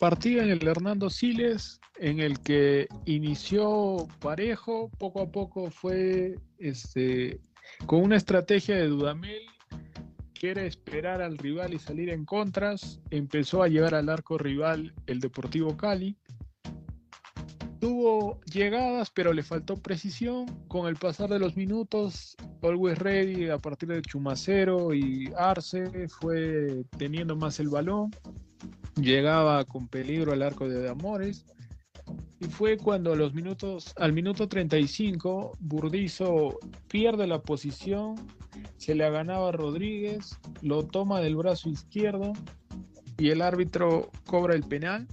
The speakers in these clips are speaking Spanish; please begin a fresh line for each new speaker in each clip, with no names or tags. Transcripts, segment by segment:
Partido en el Hernando Siles, en el que inició parejo, poco a poco fue este, con una estrategia de Dudamel que era esperar al rival y salir en contras, empezó a llevar al arco rival el Deportivo Cali. Tuvo llegadas, pero le faltó precisión. Con el pasar de los minutos, Always Ready, a partir de Chumacero y Arce, fue teniendo más el balón. Llegaba con peligro al arco de Amores. Y fue cuando a los minutos, al minuto 35, Burdizo pierde la posición, se le ganaba Rodríguez, lo toma del brazo izquierdo y el árbitro cobra el penal.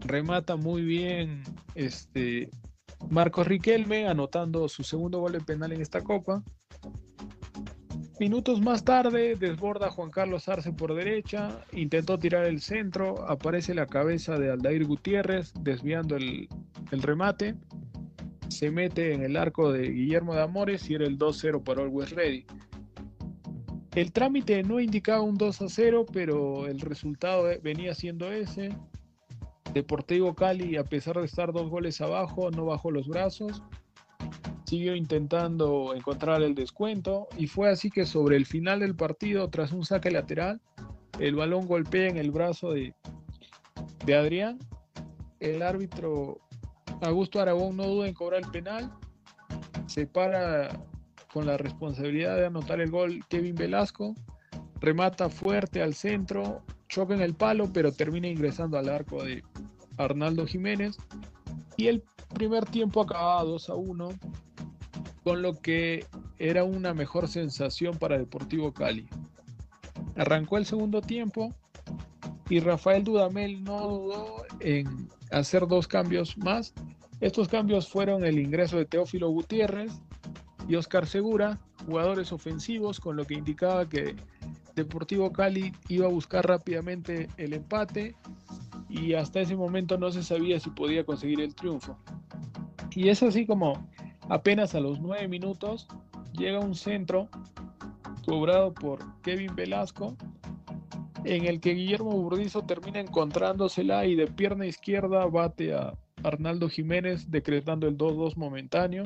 Remata muy bien este Marcos Riquelme anotando su segundo gol de penal en esta copa. Minutos más tarde desborda Juan Carlos Arce por derecha, intentó tirar el centro, aparece la cabeza de Aldair Gutiérrez desviando el, remate, se mete en el arco de Guillermo de Amores y era el 2-0 para Always Ready. El trámite no indicaba un 2 0, pero el resultado venía siendo ese. Deportivo Cali, a pesar de estar dos goles abajo, no bajó los brazos siguió intentando encontrar el descuento y fue así que sobre el final del partido, tras un saque lateral, el balón golpea en el brazo de, de Adrián. El árbitro Augusto Aragón no duda en cobrar el penal. Se para con la responsabilidad de anotar el gol Kevin Velasco. Remata fuerte al centro, choca en el palo, pero termina ingresando al arco de Arnaldo Jiménez. Y el primer tiempo acaba 2 a 1 con lo que era una mejor sensación para Deportivo Cali. Arrancó el segundo tiempo y Rafael Dudamel no dudó en hacer dos cambios más. Estos cambios fueron el ingreso de Teófilo Gutiérrez y Oscar Segura, jugadores ofensivos, con lo que indicaba que Deportivo Cali iba a buscar rápidamente el empate y hasta ese momento no se sabía si podía conseguir el triunfo. Y es así como Apenas a los nueve minutos llega un centro cobrado por Kevin Velasco, en el que Guillermo Burdizo termina encontrándosela y de pierna izquierda bate a Arnaldo Jiménez decretando el 2-2 momentáneo.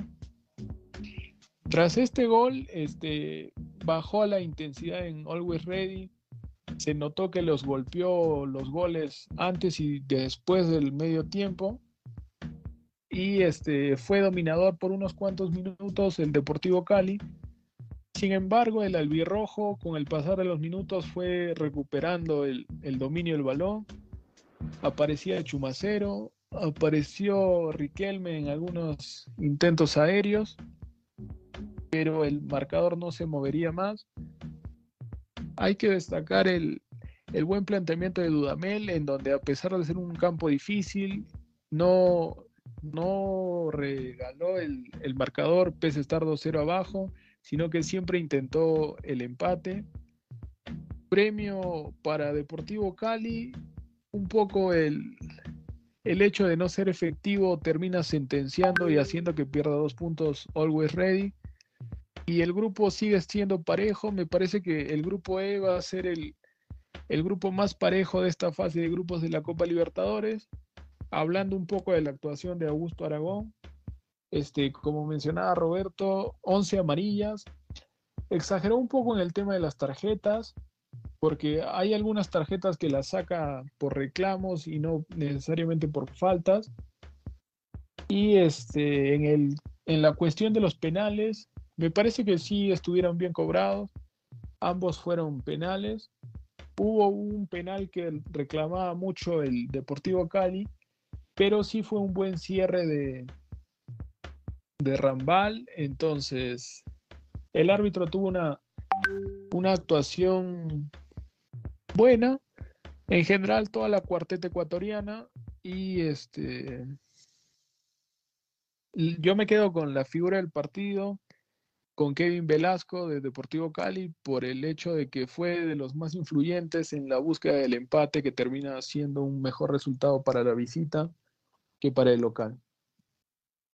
Tras este gol, este, bajó la intensidad en Always Ready. Se notó que los golpeó los goles antes y después del medio tiempo y este, fue dominador por unos cuantos minutos el Deportivo Cali. Sin embargo, el albirrojo con el pasar de los minutos fue recuperando el, dominio del balón. Aparecía Chumacero, apareció Riquelme en algunos intentos aéreos, pero el marcador no se movería más. Hay que destacar el, el buen planteamiento de Dudamel, en donde a pesar de ser un campo difícil, no, no regaló el, marcador pese a estar 2-0 abajo, sino que siempre intentó el empate. Premio para Deportivo Cali, un poco el, el hecho de no ser efectivo termina sentenciando y haciendo que pierda dos puntos Always Ready. Y el grupo sigue siendo parejo. Me parece que el grupo E va a ser el, el grupo más parejo de esta fase de grupos de la Copa Libertadores hablando un poco de la actuación de Augusto Aragón, este, como mencionaba Roberto, 11 amarillas. Exageró un poco en el tema de las tarjetas, porque hay algunas tarjetas que las saca por reclamos y no necesariamente por faltas. Y este, en, el, en la cuestión de los penales, me parece que sí estuvieron bien cobrados. Ambos fueron penales. Hubo un penal que reclamaba mucho el Deportivo Cali, pero sí fue un buen cierre de, de Rambal. Entonces, el árbitro tuvo una, una actuación buena. En general, toda la cuarteta ecuatoriana. Y este. Yo me quedo con la figura del partido, con Kevin Velasco de Deportivo Cali, por el hecho de que fue de los más influyentes en la búsqueda del empate que termina siendo un mejor resultado para la visita que para el local.